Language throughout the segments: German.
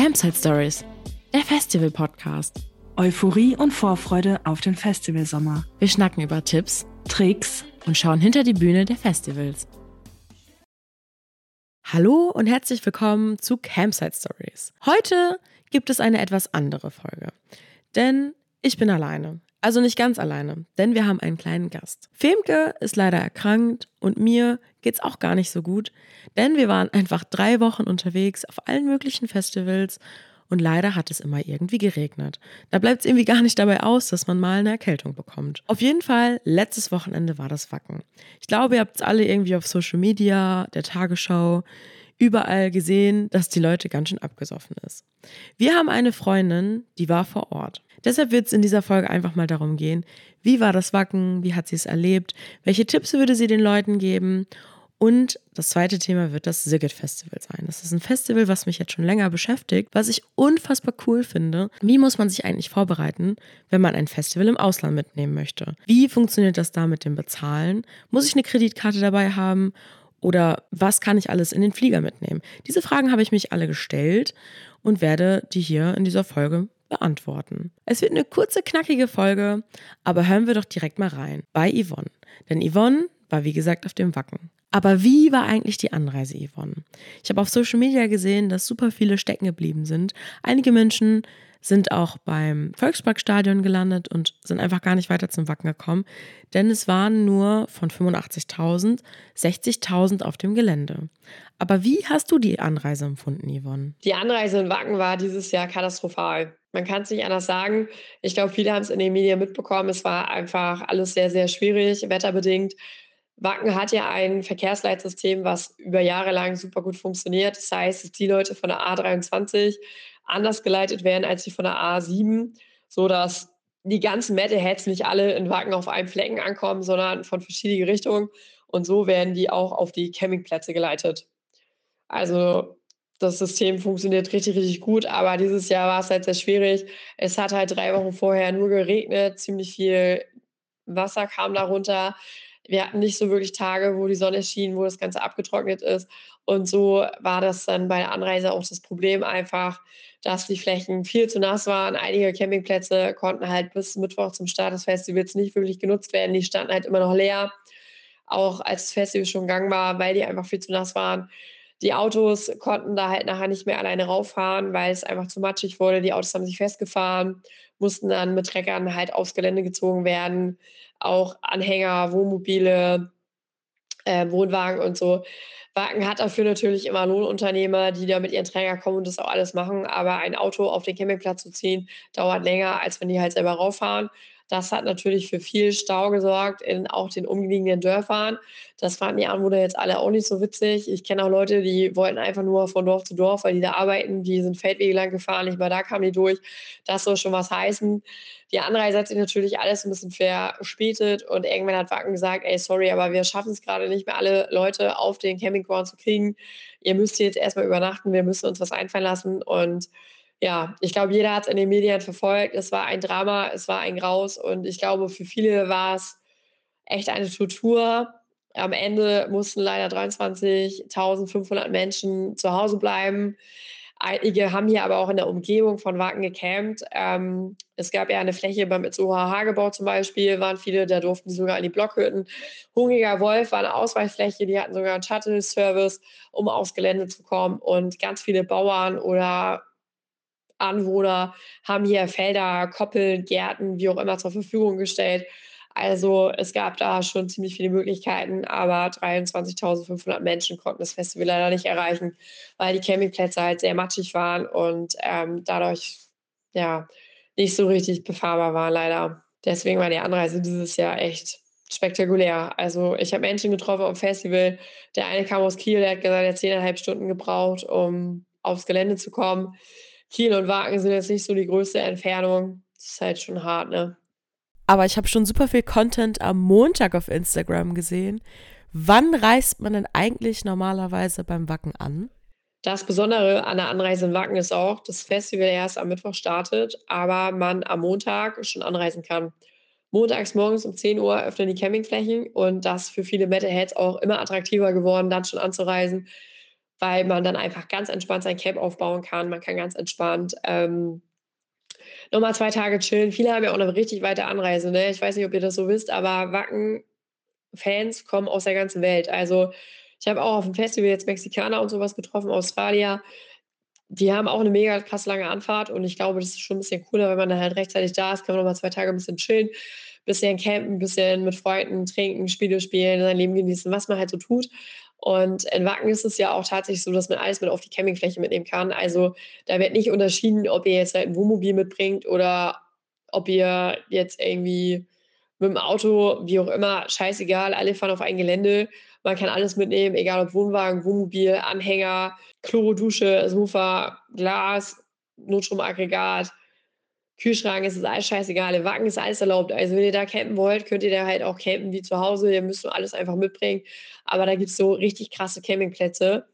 Campsite Stories, der Festival-Podcast. Euphorie und Vorfreude auf den Festivalsommer. Wir schnacken über Tipps, Tricks und schauen hinter die Bühne der Festivals. Hallo und herzlich willkommen zu Campsite Stories. Heute gibt es eine etwas andere Folge, denn ich bin alleine. Also nicht ganz alleine, denn wir haben einen kleinen Gast. Femke ist leider erkrankt und mir geht's auch gar nicht so gut, denn wir waren einfach drei Wochen unterwegs auf allen möglichen Festivals und leider hat es immer irgendwie geregnet. Da bleibt es irgendwie gar nicht dabei aus, dass man mal eine Erkältung bekommt. Auf jeden Fall, letztes Wochenende war das Wacken. Ich glaube, ihr habt es alle irgendwie auf Social Media, der Tagesschau, überall gesehen, dass die Leute ganz schön abgesoffen ist. Wir haben eine Freundin, die war vor Ort. Deshalb wird es in dieser Folge einfach mal darum gehen, wie war das Wacken, wie hat sie es erlebt, welche Tipps würde sie den Leuten geben und das zweite Thema wird das Siget Festival sein. Das ist ein Festival, was mich jetzt schon länger beschäftigt, was ich unfassbar cool finde. Wie muss man sich eigentlich vorbereiten, wenn man ein Festival im Ausland mitnehmen möchte? Wie funktioniert das da mit dem Bezahlen? Muss ich eine Kreditkarte dabei haben? Oder was kann ich alles in den Flieger mitnehmen? Diese Fragen habe ich mich alle gestellt und werde die hier in dieser Folge beantworten. Es wird eine kurze, knackige Folge, aber hören wir doch direkt mal rein bei Yvonne. Denn Yvonne war wie gesagt auf dem Wacken. Aber wie war eigentlich die Anreise, Yvonne? Ich habe auf Social Media gesehen, dass super viele stecken geblieben sind. Einige Menschen sind auch beim Volksparkstadion gelandet und sind einfach gar nicht weiter zum Wacken gekommen, denn es waren nur von 85.000 60.000 auf dem Gelände. Aber wie hast du die Anreise empfunden, Yvonne? Die Anreise in Wacken war dieses Jahr katastrophal. Man kann es nicht anders sagen. Ich glaube, viele haben es in den Medien mitbekommen. Es war einfach alles sehr, sehr schwierig, wetterbedingt. Wacken hat ja ein Verkehrsleitsystem, was über Jahre lang super gut funktioniert. Das heißt, dass die Leute von der A23 anders geleitet werden als die von der A7, sodass die ganzen Metalheads nicht alle in Wacken auf einem Flecken ankommen, sondern von verschiedenen Richtungen. Und so werden die auch auf die Campingplätze geleitet. Also das System funktioniert richtig, richtig gut, aber dieses Jahr war es halt sehr schwierig. Es hat halt drei Wochen vorher nur geregnet, ziemlich viel Wasser kam darunter. Wir hatten nicht so wirklich Tage, wo die Sonne schien, wo das Ganze abgetrocknet ist. Und so war das dann bei der Anreise auch das Problem einfach, dass die Flächen viel zu nass waren. Einige Campingplätze konnten halt bis Mittwoch zum Start des Festivals nicht wirklich genutzt werden. Die standen halt immer noch leer, auch als das Festival schon gang war, weil die einfach viel zu nass waren. Die Autos konnten da halt nachher nicht mehr alleine rauffahren, weil es einfach zu matschig wurde. Die Autos haben sich festgefahren, mussten dann mit Treckern halt aufs Gelände gezogen werden. Auch Anhänger, Wohnmobile, äh, Wohnwagen und so. Wagen hat dafür natürlich immer Lohnunternehmer, die da mit ihren Träger kommen und das auch alles machen. Aber ein Auto auf den Campingplatz zu ziehen, dauert länger, als wenn die halt selber rauffahren. Das hat natürlich für viel Stau gesorgt in auch den umliegenden Dörfern. Das fanden die Anwohner jetzt alle auch nicht so witzig. Ich kenne auch Leute, die wollten einfach nur von Dorf zu Dorf, weil die da arbeiten. Die sind Feldwege lang gefahren, nicht mal da kamen die durch. Das soll schon was heißen. Die Anreise hat sich natürlich alles ein bisschen verspätet und irgendwann hat Wacken gesagt, ey, sorry, aber wir schaffen es gerade nicht mehr, alle Leute auf den Campingground zu kriegen. Ihr müsst jetzt erstmal übernachten, wir müssen uns was einfallen lassen und ja, ich glaube, jeder hat es in den Medien verfolgt. Es war ein Drama, es war ein Graus und ich glaube, für viele war es echt eine Tortur. Am Ende mussten leider 23.500 Menschen zu Hause bleiben. Einige haben hier aber auch in der Umgebung von Wacken gecampt. Ähm, es gab ja eine Fläche beim Itzuha Hagebau zum Beispiel, waren viele, da durften sie sogar in die Blockhütten. Hungriger Wolf war eine Ausweichfläche, die hatten sogar einen Shuttle-Service, um aufs Gelände zu kommen. Und ganz viele Bauern oder Anwohner haben hier Felder, Koppeln, Gärten, wie auch immer zur Verfügung gestellt. Also es gab da schon ziemlich viele Möglichkeiten, aber 23.500 Menschen konnten das Festival leider nicht erreichen, weil die Campingplätze halt sehr matschig waren und ähm, dadurch ja nicht so richtig befahrbar waren leider. Deswegen war die Anreise dieses Jahr echt spektakulär. Also ich habe Menschen getroffen am Festival. Der eine kam aus Kiel, der hat gesagt, er hat zehneinhalb Stunden gebraucht, um aufs Gelände zu kommen. Kiel und Wagen sind jetzt nicht so die größte Entfernung. Das ist halt schon hart, ne? Aber ich habe schon super viel Content am Montag auf Instagram gesehen. Wann reist man denn eigentlich normalerweise beim Wacken an? Das Besondere an der Anreise in Wacken ist auch, dass das Festival erst am Mittwoch startet, aber man am Montag schon anreisen kann. Montags morgens um 10 Uhr öffnen die Campingflächen und das für viele Metalheads auch immer attraktiver geworden, dann schon anzureisen, weil man dann einfach ganz entspannt sein Camp aufbauen kann. Man kann ganz entspannt ähm, nochmal zwei Tage chillen. Viele haben ja auch eine richtig weite Anreise. Ne? Ich weiß nicht, ob ihr das so wisst, aber Wacken-Fans kommen aus der ganzen Welt. Also ich habe auch auf dem Festival jetzt Mexikaner und sowas getroffen, Australier. Die haben auch eine mega krass lange Anfahrt und ich glaube, das ist schon ein bisschen cooler, wenn man dann halt rechtzeitig da ist, kann man nochmal zwei Tage ein bisschen chillen, ein bisschen campen, ein bisschen mit Freunden trinken, Spiele spielen, sein Leben genießen, was man halt so tut. Und in Wacken ist es ja auch tatsächlich so, dass man alles mit auf die Campingfläche mitnehmen kann. Also da wird nicht unterschieden, ob ihr jetzt halt ein Wohnmobil mitbringt oder ob ihr jetzt irgendwie mit dem Auto, wie auch immer, scheißegal, alle fahren auf ein Gelände. Man kann alles mitnehmen, egal ob Wohnwagen, Wohnmobil, Anhänger, Klo, Dusche, Sofa, Glas, Notstromaggregat, Kühlschrank, es ist alles scheißegal. Wacken ist alles erlaubt. Also wenn ihr da campen wollt, könnt ihr da halt auch campen wie zu Hause. Ihr müsst nur alles einfach mitbringen. Aber da gibt es so richtig krasse Campingplätze.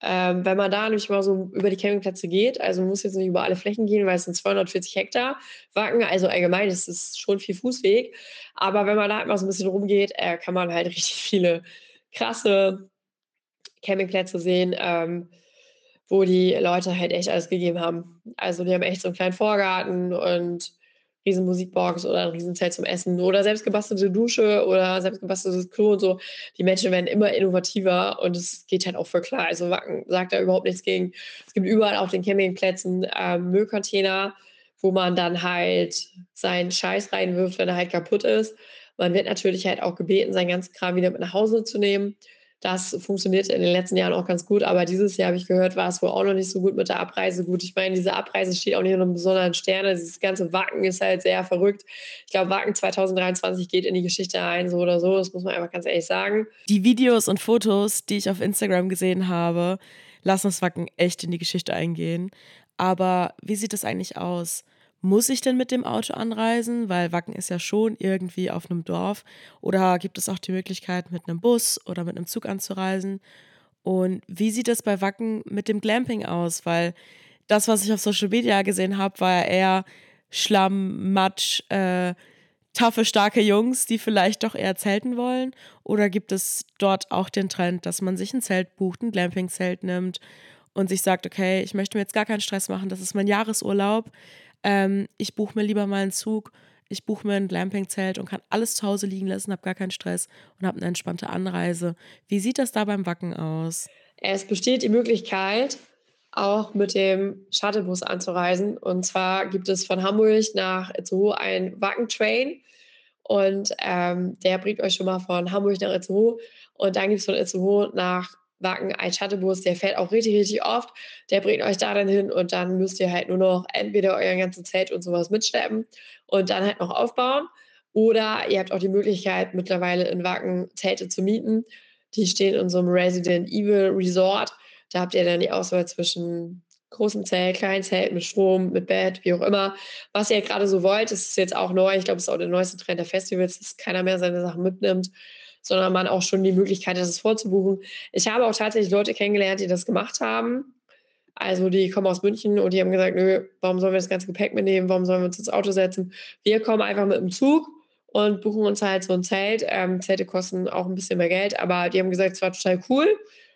Ähm, wenn man da nämlich mal so über die Campingplätze geht, also man muss jetzt nicht über alle Flächen gehen, weil es sind 240 Hektar Wacken, also allgemein ist es schon viel Fußweg. Aber wenn man da halt mal so ein bisschen rumgeht, äh, kann man halt richtig viele krasse Campingplätze sehen. Ähm, wo die Leute halt echt alles gegeben haben. Also die haben echt so einen kleinen Vorgarten und riesen Musikbox oder ein Riesenzelt zum Essen oder selbstgebastelte Dusche oder selbstgebasteltes Klo und so. Die Menschen werden immer innovativer und es geht halt auch für klar. Also Wacken sagt da überhaupt nichts gegen. Es gibt überall auf den Campingplätzen äh, Müllcontainer, wo man dann halt seinen Scheiß reinwirft, wenn er halt kaputt ist. Man wird natürlich halt auch gebeten, seinen ganzen Kram wieder mit nach Hause zu nehmen. Das funktioniert in den letzten Jahren auch ganz gut, aber dieses Jahr habe ich gehört, war es wohl auch noch nicht so gut mit der Abreise. Gut, ich meine, diese Abreise steht auch nicht unter einem besonderen Stern. Dieses ganze Wacken ist halt sehr verrückt. Ich glaube, Wacken 2023 geht in die Geschichte ein, so oder so. Das muss man einfach ganz ehrlich sagen. Die Videos und Fotos, die ich auf Instagram gesehen habe, lassen das Wacken echt in die Geschichte eingehen. Aber wie sieht das eigentlich aus? Muss ich denn mit dem Auto anreisen? Weil Wacken ist ja schon irgendwie auf einem Dorf. Oder gibt es auch die Möglichkeit, mit einem Bus oder mit einem Zug anzureisen? Und wie sieht es bei Wacken mit dem Glamping aus? Weil das, was ich auf Social Media gesehen habe, war ja eher Schlamm, Matsch, äh, taffe, starke Jungs, die vielleicht doch eher zelten wollen? Oder gibt es dort auch den Trend, dass man sich ein Zelt bucht, ein Glamping-Zelt nimmt und sich sagt, okay, ich möchte mir jetzt gar keinen Stress machen, das ist mein Jahresurlaub. Ähm, ich buche mir lieber mal einen Zug, ich buche mir ein Glamping-Zelt und kann alles zu Hause liegen lassen, habe gar keinen Stress und habe eine entspannte Anreise. Wie sieht das da beim Wacken aus? Es besteht die Möglichkeit, auch mit dem Shuttlebus anzureisen. Und zwar gibt es von Hamburg nach Itzehoe einen Wacken-Train. Und ähm, der bringt euch schon mal von Hamburg nach Itzehoe. Und dann gibt es von Itzehoe nach Wacken ein Shuttlebus, der fährt auch richtig, richtig oft. Der bringt euch da dann hin und dann müsst ihr halt nur noch entweder euer ganzes Zelt und sowas mitschleppen und dann halt noch aufbauen. Oder ihr habt auch die Möglichkeit, mittlerweile in Wacken Zelte zu mieten. Die stehen in so einem Resident Evil Resort. Da habt ihr dann die Auswahl zwischen großem Zelt, kleinen Zelt mit Strom, mit Bett, wie auch immer. Was ihr gerade so wollt, das ist jetzt auch neu. Ich glaube, es ist auch der neueste Trend der Festivals, dass keiner mehr seine Sachen mitnimmt sondern man auch schon die Möglichkeit hat, es vorzubuchen. Ich habe auch tatsächlich Leute kennengelernt, die das gemacht haben. Also die kommen aus München und die haben gesagt, nö, warum sollen wir das ganze Gepäck mitnehmen? Warum sollen wir uns ins Auto setzen? Wir kommen einfach mit dem Zug und buchen uns halt so ein Zelt. Ähm, Zelte kosten auch ein bisschen mehr Geld, aber die haben gesagt, es war total cool.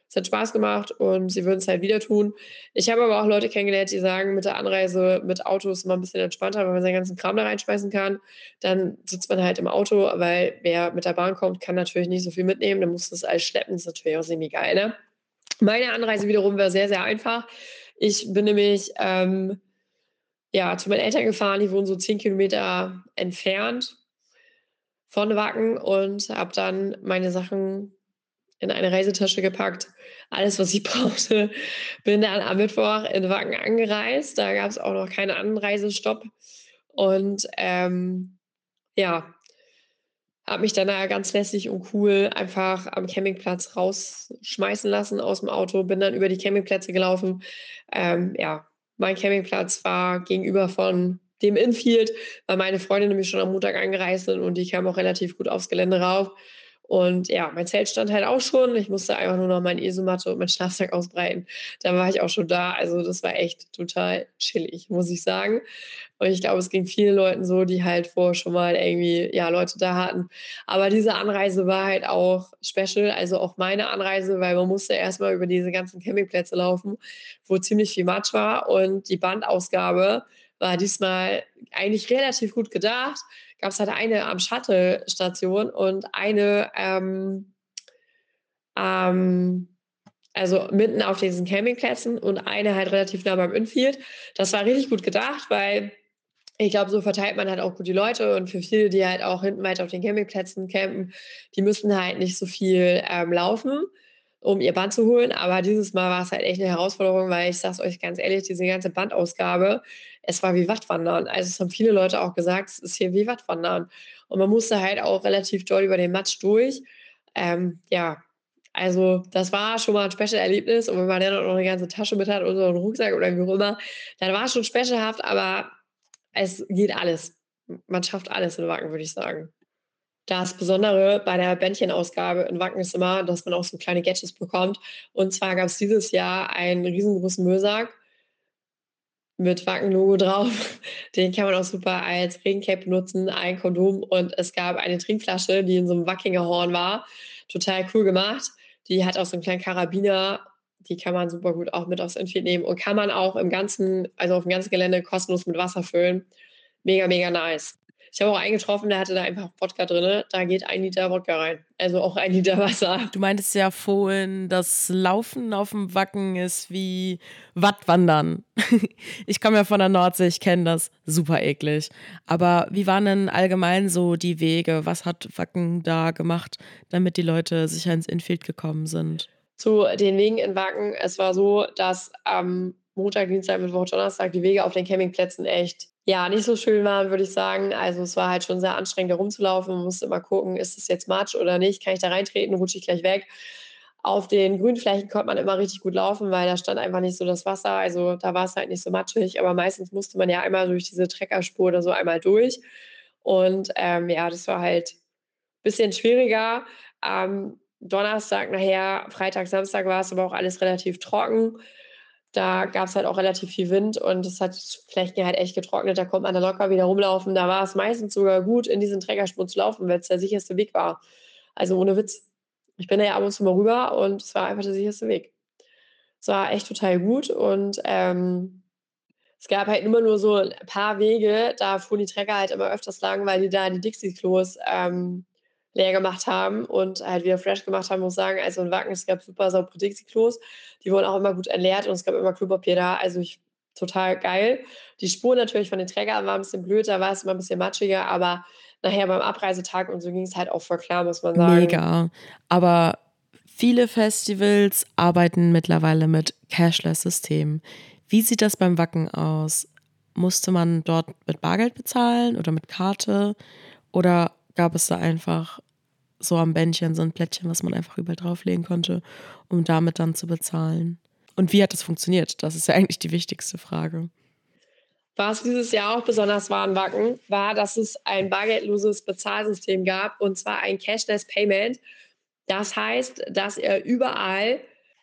Es hat Spaß gemacht und sie würden es halt wieder tun. Ich habe aber auch Leute kennengelernt, die sagen, mit der Anreise mit Auto ist immer ein bisschen entspannter, weil man seinen ganzen Kram da reinschmeißen kann. Dann sitzt man halt im Auto, weil wer mit der Bahn kommt, kann natürlich nicht so viel mitnehmen. Dann muss das alles schleppen. Das ist natürlich auch ziemlich geil, ne? Meine Anreise wiederum war sehr, sehr einfach. Ich bin nämlich ähm, ja, zu meinen Eltern gefahren, die wohnen so zehn Kilometer entfernt von Wacken und habe dann meine Sachen in eine Reisetasche gepackt, alles, was ich brauchte. Bin dann am Mittwoch in Wacken angereist. Da gab es auch noch keinen Anreisestopp. Und ähm, ja, habe mich dann ganz lässig und cool einfach am Campingplatz rausschmeißen lassen aus dem Auto. Bin dann über die Campingplätze gelaufen. Ähm, ja, mein Campingplatz war gegenüber von dem Infield, weil meine Freundin nämlich schon am Montag angereist sind und die kam auch relativ gut aufs Gelände rauf. Und ja, mein Zelt stand halt auch schon. Ich musste einfach nur noch meine Isomatte und meinen Schlafsack ausbreiten. Dann war ich auch schon da. Also das war echt total chillig, muss ich sagen. Und ich glaube, es ging vielen Leuten so, die halt vorher schon mal irgendwie, ja, Leute da hatten. Aber diese Anreise war halt auch special, also auch meine Anreise, weil man musste erstmal über diese ganzen Campingplätze laufen, wo ziemlich viel Matsch war. Und die Bandausgabe war diesmal eigentlich relativ gut gedacht gab es halt eine am Shuttle-Station und eine, ähm, ähm, also mitten auf diesen Campingplätzen und eine halt relativ nah beim Infield. Das war richtig gut gedacht, weil ich glaube, so verteilt man halt auch gut die Leute und für viele, die halt auch hinten weiter auf den Campingplätzen campen, die müssen halt nicht so viel ähm, laufen, um ihr Band zu holen. Aber dieses Mal war es halt echt eine Herausforderung, weil ich sage es euch ganz ehrlich, diese ganze Bandausgabe, es war wie Wattwandern. Also es haben viele Leute auch gesagt, es ist hier wie Wattwandern. Und man musste halt auch relativ doll über den Matsch durch. Ähm, ja, also das war schon mal ein Special-Erlebnis. Und wenn man dann noch eine ganze Tasche mit hat oder so einen Rucksack oder wie auch immer, dann war es schon specialhaft, aber es geht alles. Man schafft alles in Wacken, würde ich sagen. Das Besondere bei der Bändchenausgabe in Wacken ist immer, dass man auch so kleine Gadgets bekommt. Und zwar gab es dieses Jahr einen riesengroßen Müllsack mit Wacken-Logo drauf. Den kann man auch super als Regencape benutzen, ein Kondom und es gab eine Trinkflasche, die in so einem Wackinger Horn war. Total cool gemacht. Die hat auch so einen kleinen Karabiner. Die kann man super gut auch mit aufs Infield nehmen und kann man auch im ganzen, also auf dem ganzen Gelände kostenlos mit Wasser füllen. Mega, mega nice. Ich habe auch einen getroffen, der hatte da einfach Wodka drin. Da geht ein Liter Wodka rein. Also auch ein Liter Wasser. Du meintest ja vorhin, das Laufen auf dem Wacken ist wie Wattwandern. ich komme ja von der Nordsee, ich kenne das. Super eklig. Aber wie waren denn allgemein so die Wege? Was hat Wacken da gemacht, damit die Leute sicher ins Infield gekommen sind? Zu den Wegen in Wacken. Es war so, dass am Montag, Dienstag, Mittwoch, Donnerstag die Wege auf den Campingplätzen echt ja, nicht so schön waren, würde ich sagen. Also es war halt schon sehr anstrengend, da rumzulaufen. Man musste immer gucken, ist es jetzt Matsch oder nicht? Kann ich da reintreten? Rutsche ich gleich weg? Auf den Grünflächen konnte man immer richtig gut laufen, weil da stand einfach nicht so das Wasser. Also da war es halt nicht so matschig. Aber meistens musste man ja einmal durch diese Treckerspur oder so einmal durch. Und ähm, ja, das war halt ein bisschen schwieriger. Am Donnerstag nachher, Freitag, Samstag war es aber auch alles relativ trocken. Da gab es halt auch relativ viel Wind und es hat Flächen halt echt getrocknet. Da konnte man da locker wieder rumlaufen. Da war es meistens sogar gut, in diesen Trägerspuren zu laufen, weil es der sicherste Weg war. Also ohne Witz. Ich bin da ja ab und zu mal rüber und es war einfach der sicherste Weg. Es war echt total gut und ähm, es gab halt immer nur so ein paar Wege, da fuhren die Trecker halt immer öfters lang, weil die da die Dixie-Klos ähm, leer gemacht haben und halt wieder fresh gemacht haben, muss ich sagen. Also in Wacken, es gab super saubere Dixie-Klos. Die wurden auch immer gut entleert und es gab immer Klopapier da. Also ich, total geil. Die Spur natürlich von den Trägern war ein bisschen blöd, da war es immer ein bisschen matschiger, aber nachher beim Abreisetag und so ging es halt auch voll klar, muss man sagen. Mega. Aber viele Festivals arbeiten mittlerweile mit Cashless-Systemen. Wie sieht das beim Wacken aus? Musste man dort mit Bargeld bezahlen oder mit Karte? Oder gab es da einfach so am Bändchen so ein Plättchen, was man einfach überall drauflegen konnte, um damit dann zu bezahlen. Und wie hat das funktioniert? Das ist ja eigentlich die wichtigste Frage. Was dieses Jahr auch besonders war in Wacken, war, dass es ein bargeldloses Bezahlsystem gab und zwar ein Cashless Payment. Das heißt, dass ihr überall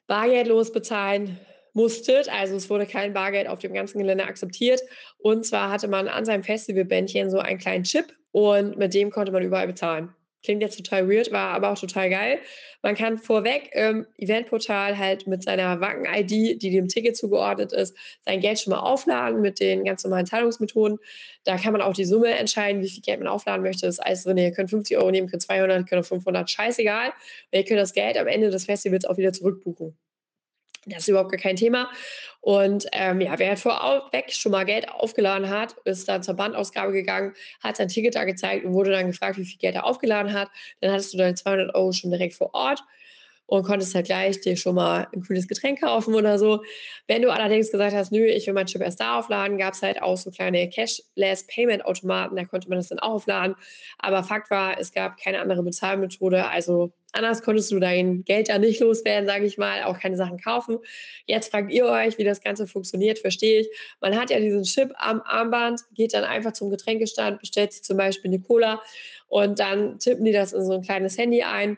bargeldlos bezahlen musstet. Also es wurde kein Bargeld auf dem ganzen Gelände akzeptiert. Und zwar hatte man an seinem Festivalbändchen so einen kleinen Chip und mit dem konnte man überall bezahlen. Klingt jetzt total weird, war aber auch total geil. Man kann vorweg im Eventportal halt mit seiner Wacken-ID, die dem Ticket zugeordnet ist, sein Geld schon mal aufladen mit den ganz normalen Zahlungsmethoden. Da kann man auch die Summe entscheiden, wie viel Geld man aufladen möchte. Das ist alles drin. Ihr könnt 50 Euro nehmen, könnt 200, könnt 500, scheißegal. Und ihr könnt das Geld am Ende des Festivals auch wieder zurückbuchen. Das ist überhaupt gar kein Thema. Und ähm, ja, wer vorweg schon mal Geld aufgeladen hat, ist dann zur Bandausgabe gegangen, hat sein Ticket da gezeigt und wurde dann gefragt, wie viel Geld er aufgeladen hat. Dann hattest du deine 200 Euro schon direkt vor Ort und konntest halt gleich dir schon mal ein cooles Getränk kaufen oder so. Wenn du allerdings gesagt hast, nö, ich will mein Chip erst da aufladen, gab es halt auch so kleine Cashless Payment Automaten, da konnte man das dann auch aufladen. Aber Fakt war, es gab keine andere Bezahlmethode, also Anders konntest du dein Geld ja nicht loswerden, sage ich mal, auch keine Sachen kaufen. Jetzt fragt ihr euch, wie das Ganze funktioniert, verstehe ich. Man hat ja diesen Chip am Armband, geht dann einfach zum Getränkestand, bestellt sich zum Beispiel eine Cola und dann tippen die das in so ein kleines Handy ein,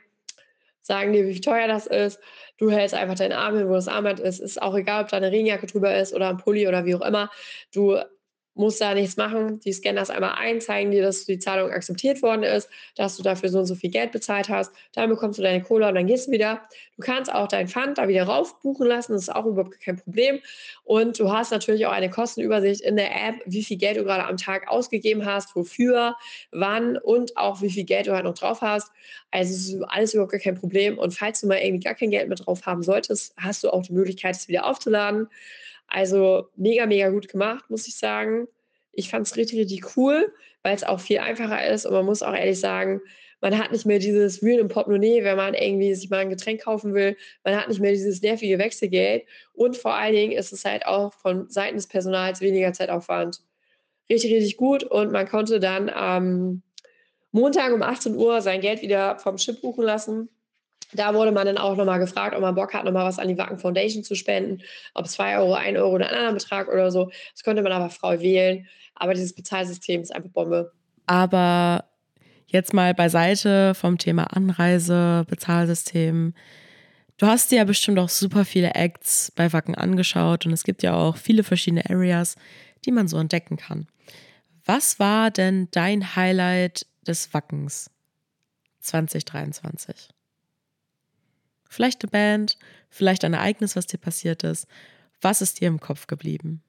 sagen dir, wie teuer das ist. Du hältst einfach deinen Arm hin, wo das Armband ist. Ist auch egal, ob da eine Regenjacke drüber ist oder ein Pulli oder wie auch immer. Du musst da nichts machen. Die scannen das einmal ein, zeigen dir, dass die Zahlung akzeptiert worden ist, dass du dafür so und so viel Geld bezahlt hast. Dann bekommst du deine Cola und dann gehst du wieder. Du kannst auch dein Pfand da wieder raufbuchen lassen, das ist auch überhaupt kein Problem. Und du hast natürlich auch eine Kostenübersicht in der App, wie viel Geld du gerade am Tag ausgegeben hast, wofür, wann und auch wie viel Geld du halt noch drauf hast. Also ist alles überhaupt kein Problem. Und falls du mal irgendwie gar kein Geld mehr drauf haben solltest, hast du auch die Möglichkeit, es wieder aufzuladen. Also mega, mega gut gemacht, muss ich sagen. Ich fand es richtig, richtig cool, weil es auch viel einfacher ist und man muss auch ehrlich sagen, man hat nicht mehr dieses Wühlen im Portemonnaie, wenn man irgendwie sich mal ein Getränk kaufen will. Man hat nicht mehr dieses nervige Wechselgeld. Und vor allen Dingen ist es halt auch von Seiten des Personals weniger Zeitaufwand. Richtig, richtig gut. Und man konnte dann am Montag um 18 Uhr sein Geld wieder vom Chip buchen lassen. Da wurde man dann auch nochmal gefragt, ob man Bock hat, nochmal was an die Wacken Foundation zu spenden. Ob 2 Euro, 1 Euro oder einen anderen Betrag oder so. Das konnte man aber frei wählen. Aber dieses Bezahlsystem ist einfach Bombe. Aber jetzt mal beiseite vom Thema Anreise, Bezahlsystem. Du hast dir ja bestimmt auch super viele Acts bei Wacken angeschaut und es gibt ja auch viele verschiedene Areas, die man so entdecken kann. Was war denn dein Highlight des Wackens 2023? Vielleicht eine Band, vielleicht ein Ereignis, was dir passiert ist. Was ist dir im Kopf geblieben?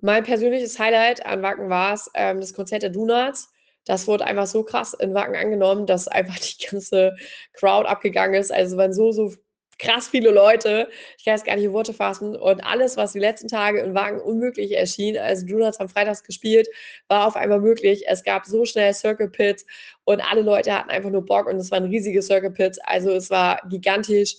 Mein persönliches Highlight an Wacken war es, ähm, das Konzert der Donuts. Das wurde einfach so krass in Wacken angenommen, dass einfach die ganze Crowd abgegangen ist. Also waren so, so krass viele Leute. Ich kann jetzt gar nicht in Worte fassen. Und alles, was die letzten Tage in Wagen unmöglich erschien, also Donuts haben freitags gespielt, war auf einmal möglich. Es gab so schnell Circle Pits und alle Leute hatten einfach nur Bock und es waren riesige Circle Pits. Also es war gigantisch.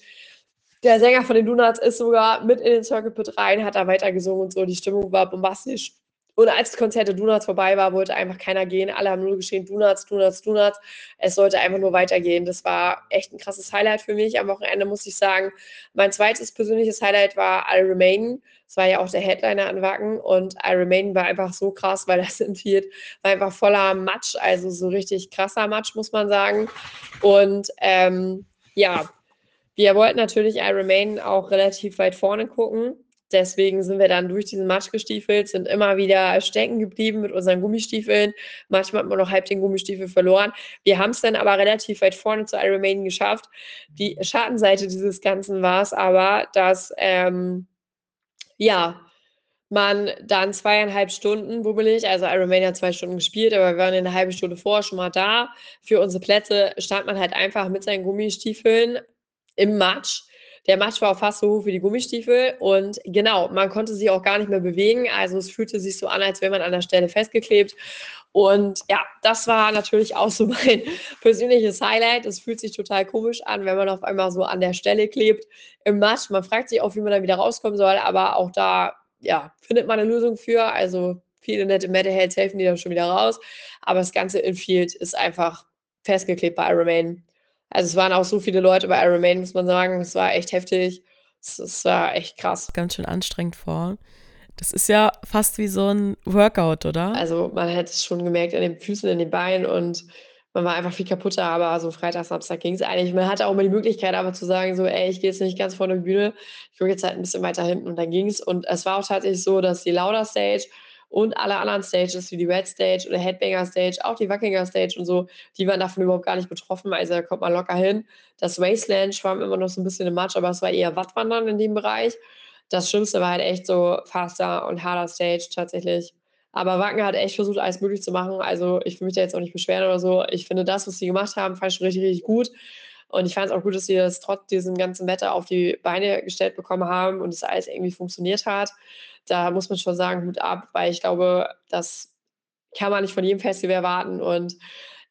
Der Sänger von den Donuts ist sogar mit in den Circle Pit rein, hat da weitergesungen und so. Die Stimmung war bombastisch. Und als das Konzert der Donuts vorbei war, wollte einfach keiner gehen. Alle haben nur geschrien, Donuts, Donuts, Donuts. Es sollte einfach nur weitergehen. Das war echt ein krasses Highlight für mich. Am Wochenende muss ich sagen, mein zweites persönliches Highlight war I Remain. Das war ja auch der Headliner an Wacken. Und I Remain war einfach so krass, weil das Fiat war einfach voller Matsch. Also so richtig krasser Matsch, muss man sagen. Und ähm, ja, wir wollten natürlich I Remain auch relativ weit vorne gucken. Deswegen sind wir dann durch diesen Matsch gestiefelt, sind immer wieder stecken geblieben mit unseren Gummistiefeln. Manchmal hat man noch halb den Gummistiefel verloren. Wir haben es dann aber relativ weit vorne zu Ironman geschafft. Die Schattenseite dieses Ganzen war es aber, dass, ähm, ja, man dann zweieinhalb Stunden bummelig, also Ironman hat zwei Stunden gespielt, aber wir waren eine halbe Stunde vor schon mal da. Für unsere Plätze stand man halt einfach mit seinen Gummistiefeln im Matsch der Matsch war fast so hoch wie die Gummistiefel und genau, man konnte sich auch gar nicht mehr bewegen. Also es fühlte sich so an, als wäre man an der Stelle festgeklebt. Und ja, das war natürlich auch so mein persönliches Highlight. Es fühlt sich total komisch an, wenn man auf einmal so an der Stelle klebt im Matsch. Man fragt sich auch, wie man dann wieder rauskommen soll, aber auch da ja, findet man eine Lösung für. Also viele nette Metalheads helfen die dann schon wieder raus. Aber das ganze Infield ist einfach festgeklebt bei Iron also es waren auch so viele Leute bei Iron Man, muss man sagen. Es war echt heftig. Es, es war echt krass. Ganz schön anstrengend vor. Das ist ja fast wie so ein Workout, oder? Also man hat es schon gemerkt an den Füßen, in den Beinen und man war einfach viel kaputter, aber so Freitag, Samstag ging es eigentlich. Man hatte auch mal die Möglichkeit, aber zu sagen, so, ey, ich gehe jetzt nicht ganz vor der Bühne, ich gucke jetzt halt ein bisschen weiter hinten und dann ging es. Und es war auch tatsächlich so, dass die Lauder Stage und alle anderen Stages wie die Red Stage oder Headbanger Stage, auch die Wackinger Stage und so, die waren davon überhaupt gar nicht betroffen. Also da kommt man locker hin. Das Wasteland schwamm immer noch so ein bisschen im Matsch, aber es war eher Wattwandern in dem Bereich. Das Schlimmste war halt echt so faster und harder Stage tatsächlich. Aber Wacken hat echt versucht, alles möglich zu machen. Also ich will mich da jetzt auch nicht beschweren oder so. Ich finde das, was sie gemacht haben, fand ich schon richtig, richtig gut. Und ich fand es auch gut, dass sie das trotz diesem ganzen Wetter auf die Beine gestellt bekommen haben und es alles irgendwie funktioniert hat da muss man schon sagen, Hut ab, weil ich glaube, das kann man nicht von jedem Festival erwarten. Und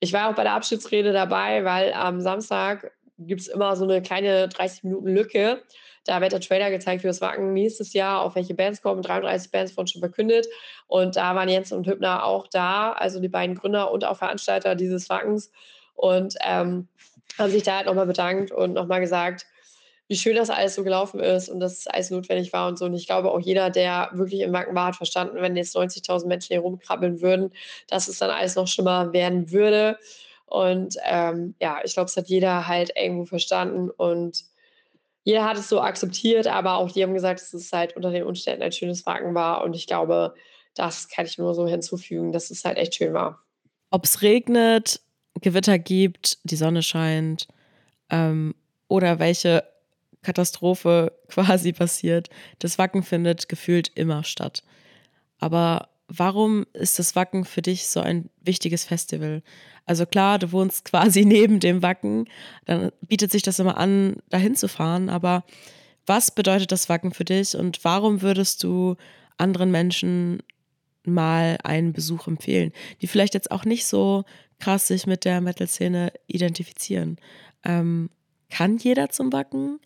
ich war auch bei der Abschiedsrede dabei, weil am Samstag gibt es immer so eine kleine 30 Minuten Lücke. Da wird der Trailer gezeigt für das Wacken nächstes Jahr, auf welche Bands kommen. 33 Bands wurden schon verkündet. Und da waren Jens und Hübner auch da, also die beiden Gründer und auch Veranstalter dieses Wackens. Und ähm, haben sich da halt nochmal bedankt und nochmal gesagt, wie schön das alles so gelaufen ist und dass es alles notwendig war und so. Und ich glaube auch jeder, der wirklich im Wacken war, hat verstanden, wenn jetzt 90.000 Menschen hier rumkrabbeln würden, dass es dann alles noch schlimmer werden würde. Und ähm, ja, ich glaube, es hat jeder halt irgendwo verstanden und jeder hat es so akzeptiert, aber auch die haben gesagt, dass es halt unter den Umständen ein schönes Wacken war. Und ich glaube, das kann ich nur so hinzufügen, dass es halt echt schön war. Ob es regnet, Gewitter gibt, die Sonne scheint ähm, oder welche Katastrophe quasi passiert, das Wacken findet gefühlt immer statt. Aber warum ist das Wacken für dich so ein wichtiges Festival? Also klar, du wohnst quasi neben dem Wacken, dann bietet sich das immer an, dahin zu fahren, aber was bedeutet das Wacken für dich und warum würdest du anderen Menschen mal einen Besuch empfehlen, die vielleicht jetzt auch nicht so krass sich mit der Metal-Szene identifizieren? Ähm, kann jeder zum Wacken?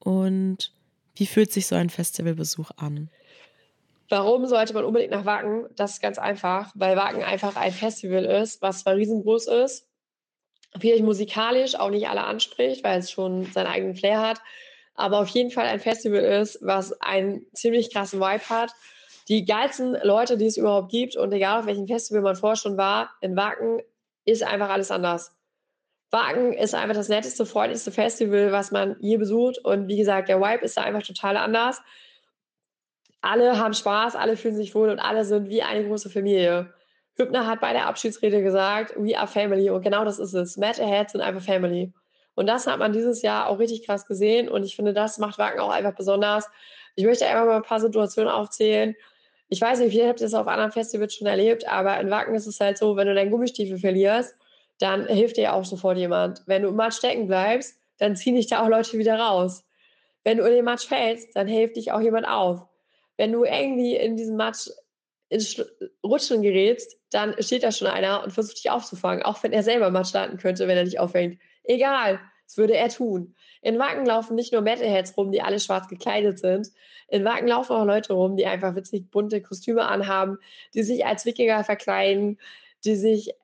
Und wie fühlt sich so ein Festivalbesuch an? Warum sollte man unbedingt nach Wacken? Das ist ganz einfach, weil Wacken einfach ein Festival ist, was zwar riesengroß ist, vielleicht musikalisch auch nicht alle anspricht, weil es schon seinen eigenen Flair hat, aber auf jeden Fall ein Festival ist, was einen ziemlich krassen Vibe hat. Die geilsten Leute, die es überhaupt gibt und egal auf welchem Festival man vorher schon war, in Wacken ist einfach alles anders. Wagen ist einfach das netteste, freundlichste Festival, was man je besucht. Und wie gesagt, der Vibe ist da einfach total anders. Alle haben Spaß, alle fühlen sich wohl und alle sind wie eine große Familie. Hübner hat bei der Abschiedsrede gesagt, we are family. Und genau das ist es. Matt Ahead sind einfach Family. Und das hat man dieses Jahr auch richtig krass gesehen. Und ich finde, das macht Wagen auch einfach besonders. Ich möchte einfach mal ein paar Situationen aufzählen. Ich weiß nicht, wie habt ihr das auf anderen Festivals schon erlebt, aber in Wacken ist es halt so, wenn du deinen Gummistiefel verlierst, dann hilft dir auch sofort jemand. Wenn du im Matsch stecken bleibst, dann ziehen dich da auch Leute wieder raus. Wenn du in den Matsch fällst, dann hilft dich auch jemand auf. Wenn du irgendwie in diesem Matsch ins Rutschen gerätst, dann steht da schon einer und versucht dich aufzufangen, auch wenn er selber Matsch starten könnte, wenn er dich auffängt. Egal, das würde er tun. In Wacken laufen nicht nur Metalheads rum, die alle schwarz gekleidet sind. In Wacken laufen auch Leute rum, die einfach witzig bunte Kostüme anhaben, die sich als Wikinger verkleiden, die sich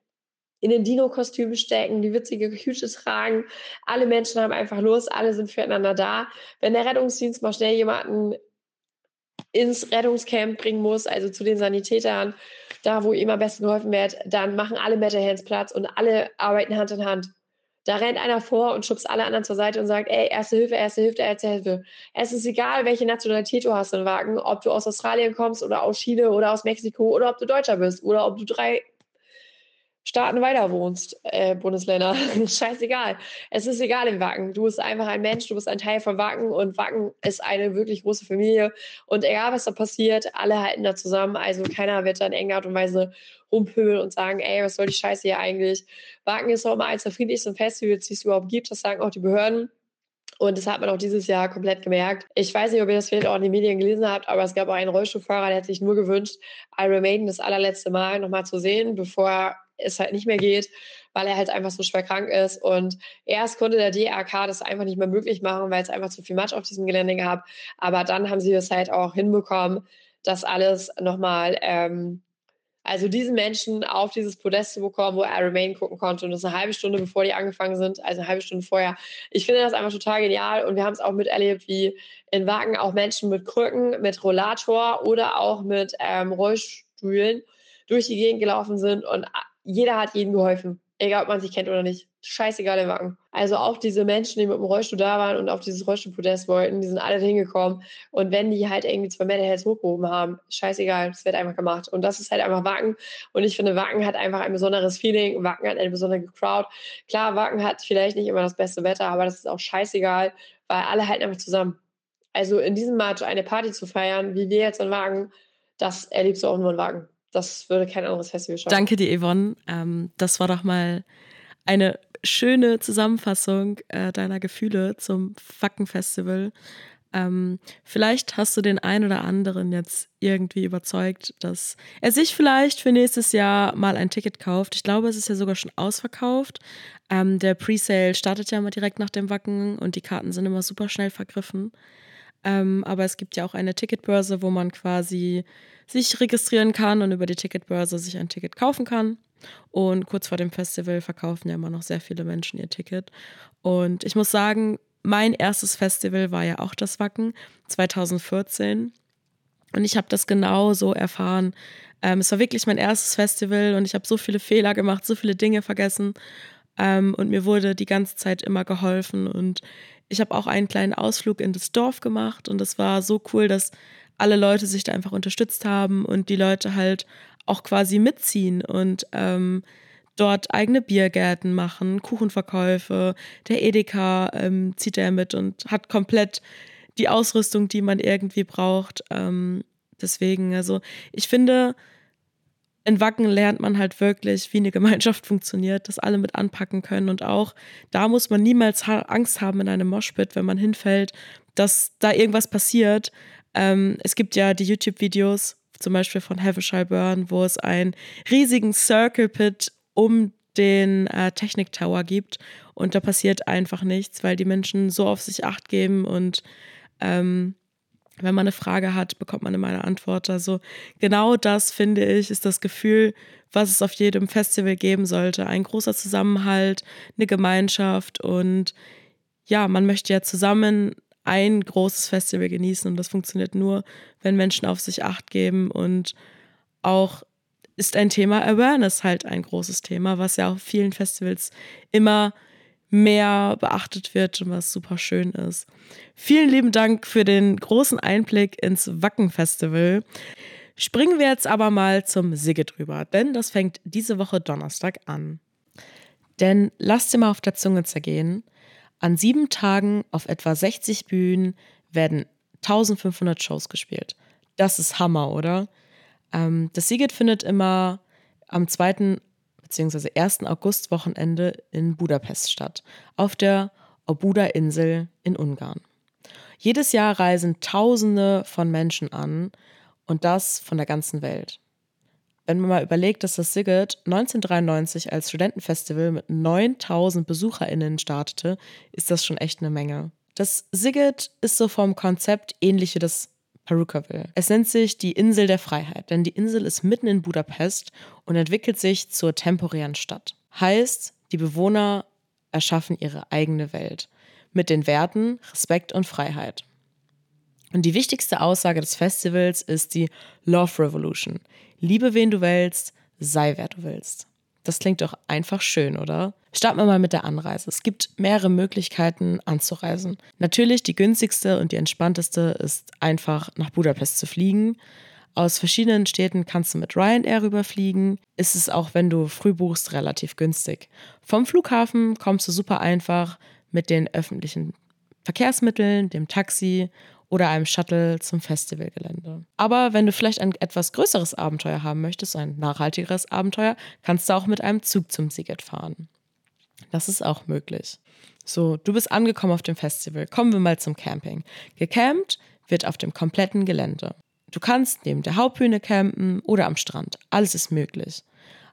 in den Dino-Kostümen stecken, die witzige Hüte tragen. Alle Menschen haben einfach Lust, alle sind füreinander da. Wenn der Rettungsdienst mal schnell jemanden ins Rettungscamp bringen muss, also zu den Sanitätern, da wo ihm am besten geholfen wird, dann machen alle Metalhands Platz und alle arbeiten Hand in Hand. Da rennt einer vor und schubst alle anderen zur Seite und sagt, ey, erste Hilfe, erste Hilfe, erste Hilfe. Es ist egal, welche Nationalität du hast im Wagen, ob du aus Australien kommst oder aus Chile oder aus Mexiko oder ob du Deutscher bist oder ob du drei Staaten weiter wohnst, äh, Bundesländer. Scheißegal. Es ist egal im Wacken. Du bist einfach ein Mensch, du bist ein Teil von Wacken und Wacken ist eine wirklich große Familie. Und egal, was da passiert, alle halten da zusammen. Also keiner wird da in enger Art und Weise rumpöbeln und sagen, ey, was soll die Scheiße hier eigentlich? Wacken ist auch immer eines der friedlichsten Festivals, die es überhaupt gibt. Das sagen auch die Behörden. Und das hat man auch dieses Jahr komplett gemerkt. Ich weiß nicht, ob ihr das vielleicht auch in den Medien gelesen habt, aber es gab auch einen Rollstuhlfahrer, der hat sich nur gewünscht, Iron Maiden das allerletzte Mal nochmal zu sehen, bevor es halt nicht mehr geht, weil er halt einfach so schwer krank ist. Und erst konnte der DRK das einfach nicht mehr möglich machen, weil es einfach zu viel Matsch auf diesem Gelände gab. Aber dann haben sie das halt auch hinbekommen, das alles nochmal, ähm, also diesen Menschen auf dieses Podest zu bekommen, wo er Remain gucken konnte. Und das eine halbe Stunde, bevor die angefangen sind, also eine halbe Stunde vorher. Ich finde das einfach total genial. Und wir haben es auch miterlebt, wie in Wagen auch Menschen mit Krücken, mit Rollator oder auch mit ähm, Rollstühlen durch die Gegend gelaufen sind und jeder hat jedem geholfen. Egal, ob man sich kennt oder nicht. Scheißegal im Wacken. Also auch diese Menschen, die mit dem Rollstuhl da waren und auf dieses Rollstuhlpodest wollten, die sind alle hingekommen. Und wenn die halt irgendwie zwei Metalheads hochgehoben haben, scheißegal, das wird einfach gemacht. Und das ist halt einfach Wacken. Und ich finde, Wacken hat einfach ein besonderes Feeling. Wacken hat eine besondere Crowd. Klar, Wacken hat vielleicht nicht immer das beste Wetter, aber das ist auch scheißegal, weil alle halten einfach zusammen. Also in diesem Match eine Party zu feiern, wie wir jetzt in Wagen, das erlebst du auch nur in Wagen das würde kein anderes Festival schaffen. Danke dir, Yvonne. Ähm, das war doch mal eine schöne Zusammenfassung äh, deiner Gefühle zum Fackenfestival. Ähm, vielleicht hast du den einen oder anderen jetzt irgendwie überzeugt, dass er sich vielleicht für nächstes Jahr mal ein Ticket kauft. Ich glaube, es ist ja sogar schon ausverkauft. Ähm, der Presale startet ja immer direkt nach dem Wacken und die Karten sind immer super schnell vergriffen. Ähm, aber es gibt ja auch eine Ticketbörse, wo man quasi sich registrieren kann und über die Ticketbörse sich ein Ticket kaufen kann. Und kurz vor dem Festival verkaufen ja immer noch sehr viele Menschen ihr Ticket. Und ich muss sagen, mein erstes Festival war ja auch das Wacken 2014. Und ich habe das genau so erfahren. Ähm, es war wirklich mein erstes Festival und ich habe so viele Fehler gemacht, so viele Dinge vergessen. Ähm, und mir wurde die ganze Zeit immer geholfen. Und ich habe auch einen kleinen Ausflug in das Dorf gemacht. Und es war so cool, dass alle Leute sich da einfach unterstützt haben und die Leute halt auch quasi mitziehen und ähm, dort eigene Biergärten machen, Kuchenverkäufe. Der Edeka ähm, zieht er mit und hat komplett die Ausrüstung, die man irgendwie braucht. Ähm, deswegen, also ich finde, in Wacken lernt man halt wirklich, wie eine Gemeinschaft funktioniert, dass alle mit anpacken können und auch da muss man niemals Angst haben in einem Moshpit, wenn man hinfällt, dass da irgendwas passiert. Ähm, es gibt ja die YouTube-Videos, zum Beispiel von Havishai Burn, wo es einen riesigen Circle Pit um den äh, Technik Tower gibt und da passiert einfach nichts, weil die Menschen so auf sich acht geben und ähm, wenn man eine Frage hat, bekommt man immer eine Antwort. Also genau das finde ich, ist das Gefühl, was es auf jedem Festival geben sollte. Ein großer Zusammenhalt, eine Gemeinschaft und ja, man möchte ja zusammen ein großes Festival genießen und das funktioniert nur, wenn Menschen auf sich acht geben und auch ist ein Thema Awareness halt ein großes Thema, was ja auf vielen Festivals immer mehr beachtet wird und was super schön ist. Vielen lieben Dank für den großen Einblick ins Wacken-Festival. Springen wir jetzt aber mal zum Sigge drüber, denn das fängt diese Woche Donnerstag an. Denn lasst dir mal auf der Zunge zergehen. An sieben Tagen auf etwa 60 Bühnen werden 1500 Shows gespielt. Das ist Hammer, oder? Ähm, das Siget findet immer am 2 bzw. 1. August-Wochenende in Budapest statt, auf der Obuda-Insel in Ungarn. Jedes Jahr reisen Tausende von Menschen an und das von der ganzen Welt. Wenn man mal überlegt, dass das Sigurd 1993 als Studentenfestival mit 9000 BesucherInnen startete, ist das schon echt eine Menge. Das Sigurd ist so vom Konzept ähnlich wie das Perukaville. Es nennt sich die Insel der Freiheit, denn die Insel ist mitten in Budapest und entwickelt sich zur temporären Stadt. Heißt, die Bewohner erschaffen ihre eigene Welt mit den Werten Respekt und Freiheit. Und die wichtigste Aussage des Festivals ist die Love Revolution. Liebe wen du willst, sei wer du willst. Das klingt doch einfach schön, oder? Starten wir mal mit der Anreise. Es gibt mehrere Möglichkeiten anzureisen. Natürlich die günstigste und die entspannteste ist einfach nach Budapest zu fliegen. Aus verschiedenen Städten kannst du mit Ryanair rüberfliegen. Ist es auch, wenn du früh buchst, relativ günstig. Vom Flughafen kommst du super einfach mit den öffentlichen Verkehrsmitteln, dem Taxi oder einem Shuttle zum Festivalgelände. Aber wenn du vielleicht ein etwas größeres Abenteuer haben möchtest, ein nachhaltigeres Abenteuer, kannst du auch mit einem Zug zum Siget fahren. Das ist auch möglich. So, du bist angekommen auf dem Festival. Kommen wir mal zum Camping. Gecampt wird auf dem kompletten Gelände. Du kannst neben der Hauptbühne campen oder am Strand. Alles ist möglich.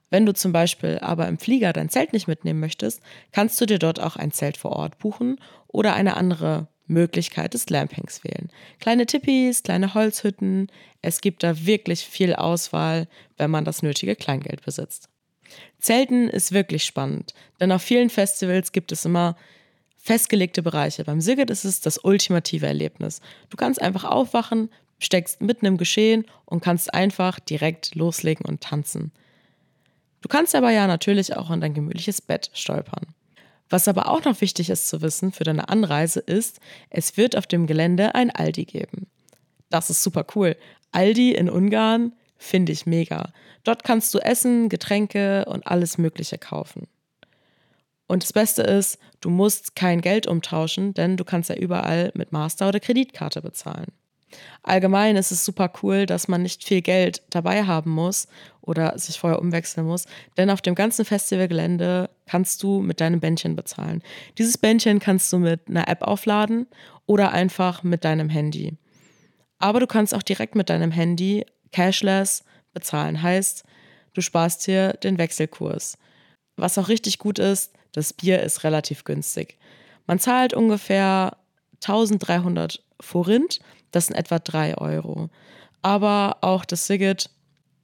Wenn du zum Beispiel aber im Flieger dein Zelt nicht mitnehmen möchtest, kannst du dir dort auch ein Zelt vor Ort buchen oder eine andere Möglichkeit des Glampings wählen. Kleine Tippis, kleine Holzhütten. Es gibt da wirklich viel Auswahl, wenn man das nötige Kleingeld besitzt. Zelten ist wirklich spannend, denn auf vielen Festivals gibt es immer festgelegte Bereiche. Beim Sigurd ist es das ultimative Erlebnis. Du kannst einfach aufwachen, steckst mitten im Geschehen und kannst einfach direkt loslegen und tanzen. Du kannst aber ja natürlich auch in dein gemütliches Bett stolpern. Was aber auch noch wichtig ist zu wissen für deine Anreise ist, es wird auf dem Gelände ein Aldi geben. Das ist super cool. Aldi in Ungarn finde ich mega. Dort kannst du Essen, Getränke und alles Mögliche kaufen. Und das Beste ist, du musst kein Geld umtauschen, denn du kannst ja überall mit Master oder Kreditkarte bezahlen. Allgemein ist es super cool, dass man nicht viel Geld dabei haben muss oder sich vorher umwechseln muss, denn auf dem ganzen Festivalgelände kannst du mit deinem Bändchen bezahlen. Dieses Bändchen kannst du mit einer App aufladen oder einfach mit deinem Handy. Aber du kannst auch direkt mit deinem Handy cashless bezahlen. Heißt, du sparst hier den Wechselkurs. Was auch richtig gut ist, das Bier ist relativ günstig. Man zahlt ungefähr 1300 Forint das sind etwa 3 Euro. Aber auch das Sigget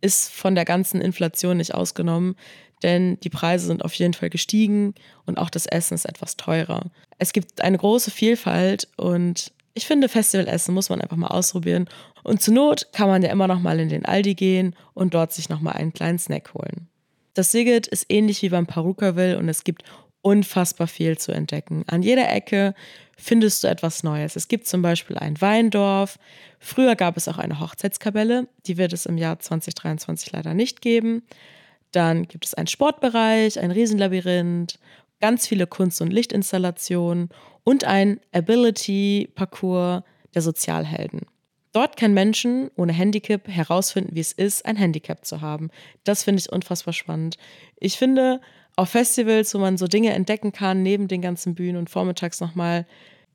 ist von der ganzen Inflation nicht ausgenommen, denn die Preise sind auf jeden Fall gestiegen und auch das Essen ist etwas teurer. Es gibt eine große Vielfalt und ich finde, Festivalessen muss man einfach mal ausprobieren. Und zur Not kann man ja immer noch mal in den Aldi gehen und dort sich noch mal einen kleinen Snack holen. Das Sigget ist ähnlich wie beim Perukaville und es gibt unfassbar viel zu entdecken. An jeder Ecke findest du etwas Neues. Es gibt zum Beispiel ein Weindorf. Früher gab es auch eine Hochzeitskapelle. Die wird es im Jahr 2023 leider nicht geben. Dann gibt es einen Sportbereich, ein Riesenlabyrinth, ganz viele Kunst- und Lichtinstallationen und ein Ability-Parcours der Sozialhelden. Dort können Menschen ohne Handicap herausfinden, wie es ist, ein Handicap zu haben. Das finde ich unfassbar spannend. Ich finde, auf Festivals, wo man so Dinge entdecken kann, neben den ganzen Bühnen und vormittags nochmal,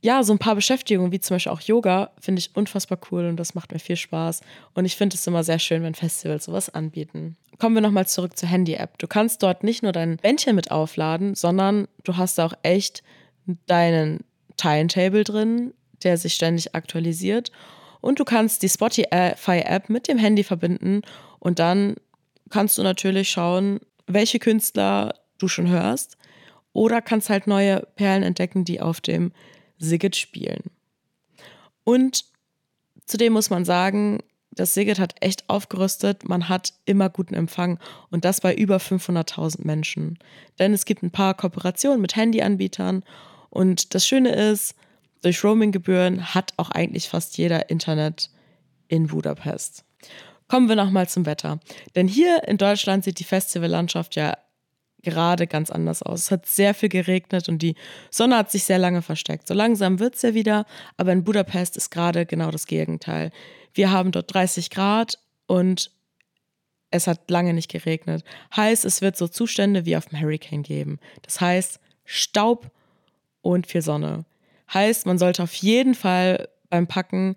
ja, so ein paar Beschäftigungen, wie zum Beispiel auch Yoga, finde ich unfassbar cool und das macht mir viel Spaß. Und ich finde es immer sehr schön, wenn Festivals sowas anbieten. Kommen wir nochmal zurück zur Handy-App. Du kannst dort nicht nur dein Bändchen mit aufladen, sondern du hast auch echt deinen Timetable drin, der sich ständig aktualisiert. Und du kannst die Spotify-App mit dem Handy verbinden. Und dann kannst du natürlich schauen, welche Künstler du schon hörst. Oder kannst halt neue Perlen entdecken, die auf dem Sigget spielen. Und zudem muss man sagen, das Sigget hat echt aufgerüstet, man hat immer guten Empfang. Und das bei über 500.000 Menschen. Denn es gibt ein paar Kooperationen mit Handyanbietern. Und das Schöne ist, durch Roaminggebühren hat auch eigentlich fast jeder Internet in Budapest. Kommen wir nochmal zum Wetter. Denn hier in Deutschland sieht die Festivallandschaft ja gerade ganz anders aus. Es hat sehr viel geregnet und die Sonne hat sich sehr lange versteckt. So langsam wird es ja wieder, aber in Budapest ist gerade genau das Gegenteil. Wir haben dort 30 Grad und es hat lange nicht geregnet. Heißt, es wird so Zustände wie auf dem Hurricane geben. Das heißt, Staub und viel Sonne. Heißt, man sollte auf jeden Fall beim Packen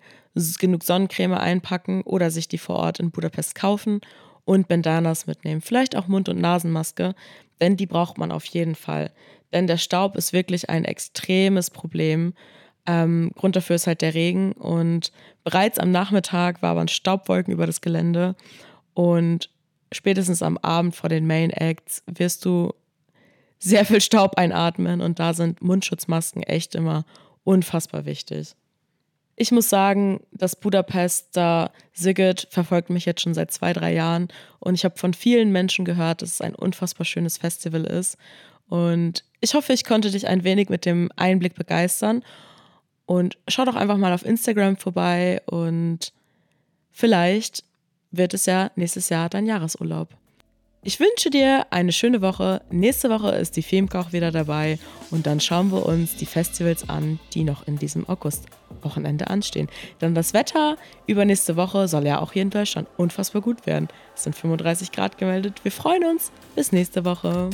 genug Sonnencreme einpacken oder sich die vor Ort in Budapest kaufen und Bandanas mitnehmen. Vielleicht auch Mund- und Nasenmaske, denn die braucht man auf jeden Fall. Denn der Staub ist wirklich ein extremes Problem. Ähm, Grund dafür ist halt der Regen und bereits am Nachmittag waren Staubwolken über das Gelände und spätestens am Abend vor den Main Acts wirst du sehr viel Staub einatmen und da sind Mundschutzmasken echt immer unfassbar wichtig. Ich muss sagen, das Budapester Sigget verfolgt mich jetzt schon seit zwei, drei Jahren und ich habe von vielen Menschen gehört, dass es ein unfassbar schönes Festival ist. Und ich hoffe, ich konnte dich ein wenig mit dem Einblick begeistern. Und schau doch einfach mal auf Instagram vorbei und vielleicht wird es ja nächstes Jahr dein Jahresurlaub. Ich wünsche dir eine schöne Woche. Nächste Woche ist die Filmkoch wieder dabei und dann schauen wir uns die Festivals an, die noch in diesem August-Wochenende anstehen. Denn das Wetter übernächste Woche soll ja auch hier in Deutschland unfassbar gut werden. Es sind 35 Grad gemeldet. Wir freuen uns. Bis nächste Woche.